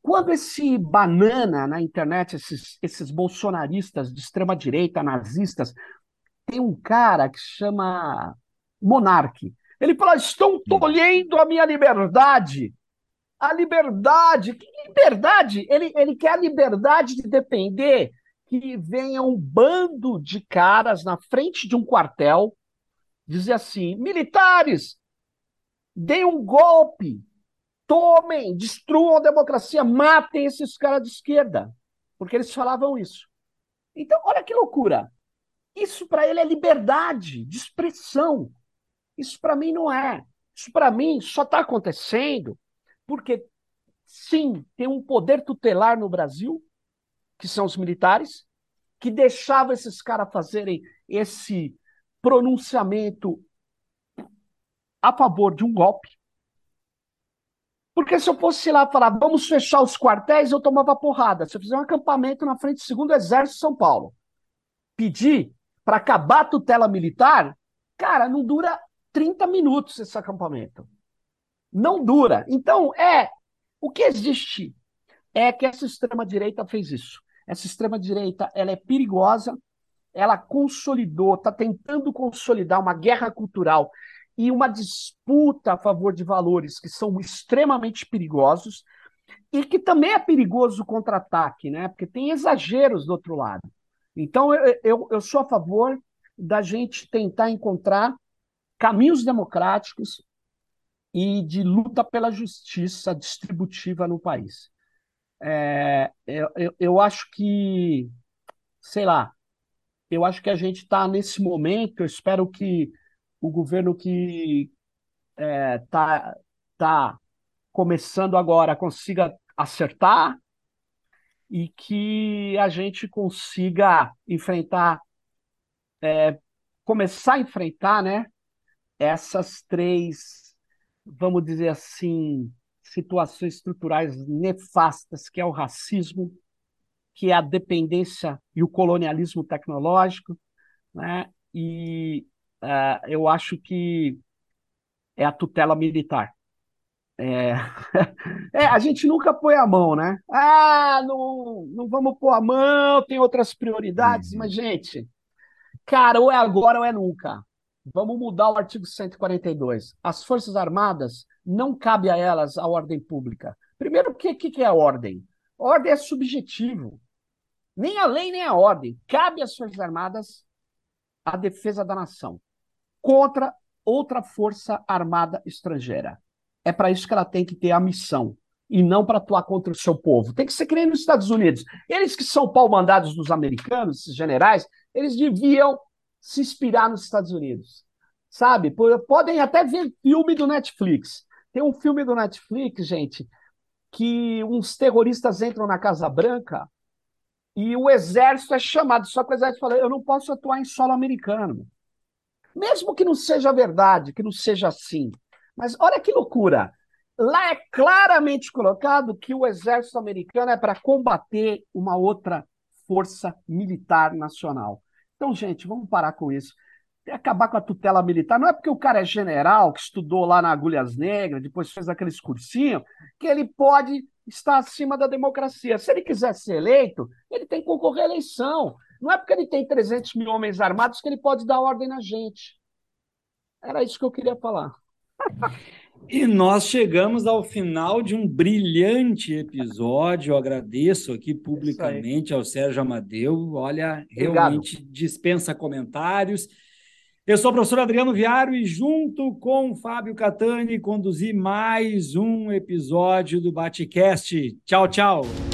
Quando esse banana na internet, esses, esses bolsonaristas de extrema direita, nazistas, tem um cara que chama Monarque. Ele fala: estão tolhendo a minha liberdade. A liberdade, que liberdade? Ele, ele quer a liberdade de depender que venha um bando de caras na frente de um quartel dizer assim: militares, deem um golpe, tomem, destruam a democracia, matem esses caras de esquerda, porque eles falavam isso. Então, olha que loucura. Isso para ele é liberdade de expressão. Isso para mim não é. Isso para mim só está acontecendo porque, sim, tem um poder tutelar no Brasil, que são os militares, que deixava esses caras fazerem esse pronunciamento a favor de um golpe. Porque se eu fosse lá falar, vamos fechar os quartéis, eu tomava porrada. Se eu fizer um acampamento na frente do segundo exército de São Paulo, pedir para acabar a tutela militar, cara, não dura 30 minutos esse acampamento. Não dura. Então, é. O que existe é que essa extrema-direita fez isso. Essa extrema-direita ela é perigosa, ela consolidou, está tentando consolidar uma guerra cultural e uma disputa a favor de valores que são extremamente perigosos e que também é perigoso o contra-ataque, né? Porque tem exageros do outro lado. Então, eu, eu, eu sou a favor da gente tentar encontrar caminhos democráticos e de luta pela justiça distributiva no país. É, eu, eu, eu acho que, sei lá, eu acho que a gente está nesse momento, eu espero que o governo que está é, tá, tá começando agora consiga acertar e que a gente consiga enfrentar, é, começar a enfrentar, né, essas três, vamos dizer assim, situações estruturais nefastas, que é o racismo, que é a dependência e o colonialismo tecnológico, né? E uh, eu acho que é a tutela militar. É... é, a gente nunca põe a mão, né? Ah, não, não vamos pôr a mão, tem outras prioridades, uhum. mas, gente, cara, ou é agora ou é nunca. Vamos mudar o artigo 142. As Forças Armadas não cabe a elas a ordem pública. Primeiro, o que, que é a ordem? Ordem é subjetivo. Nem a lei, nem a ordem. Cabe às Forças Armadas a defesa da nação contra outra força armada estrangeira. É para isso que ela tem que ter a missão e não para atuar contra o seu povo. Tem que ser que nem nos Estados Unidos. Eles que são pau-mandados dos americanos, esses generais, eles deviam se inspirar nos Estados Unidos. Sabe? Podem até ver filme do Netflix. Tem um filme do Netflix, gente, que uns terroristas entram na Casa Branca e o exército é chamado. Só que o exército fala: eu não posso atuar em solo americano. Mesmo que não seja verdade, que não seja assim. Mas olha que loucura. Lá é claramente colocado que o exército americano é para combater uma outra força militar nacional. Então, gente, vamos parar com isso acabar com a tutela militar. Não é porque o cara é general, que estudou lá na Agulhas Negras, depois fez aqueles cursinhos, que ele pode estar acima da democracia. Se ele quiser ser eleito, ele tem que concorrer à eleição. Não é porque ele tem 300 mil homens armados que ele pode dar ordem na gente. Era isso que eu queria falar. E nós chegamos ao final de um brilhante episódio. Eu agradeço aqui publicamente ao Sérgio Amadeu. Olha, realmente Obrigado. dispensa comentários. Eu sou o professor Adriano Viário e, junto com o Fábio Catani, conduzi mais um episódio do Batecast. Tchau, tchau.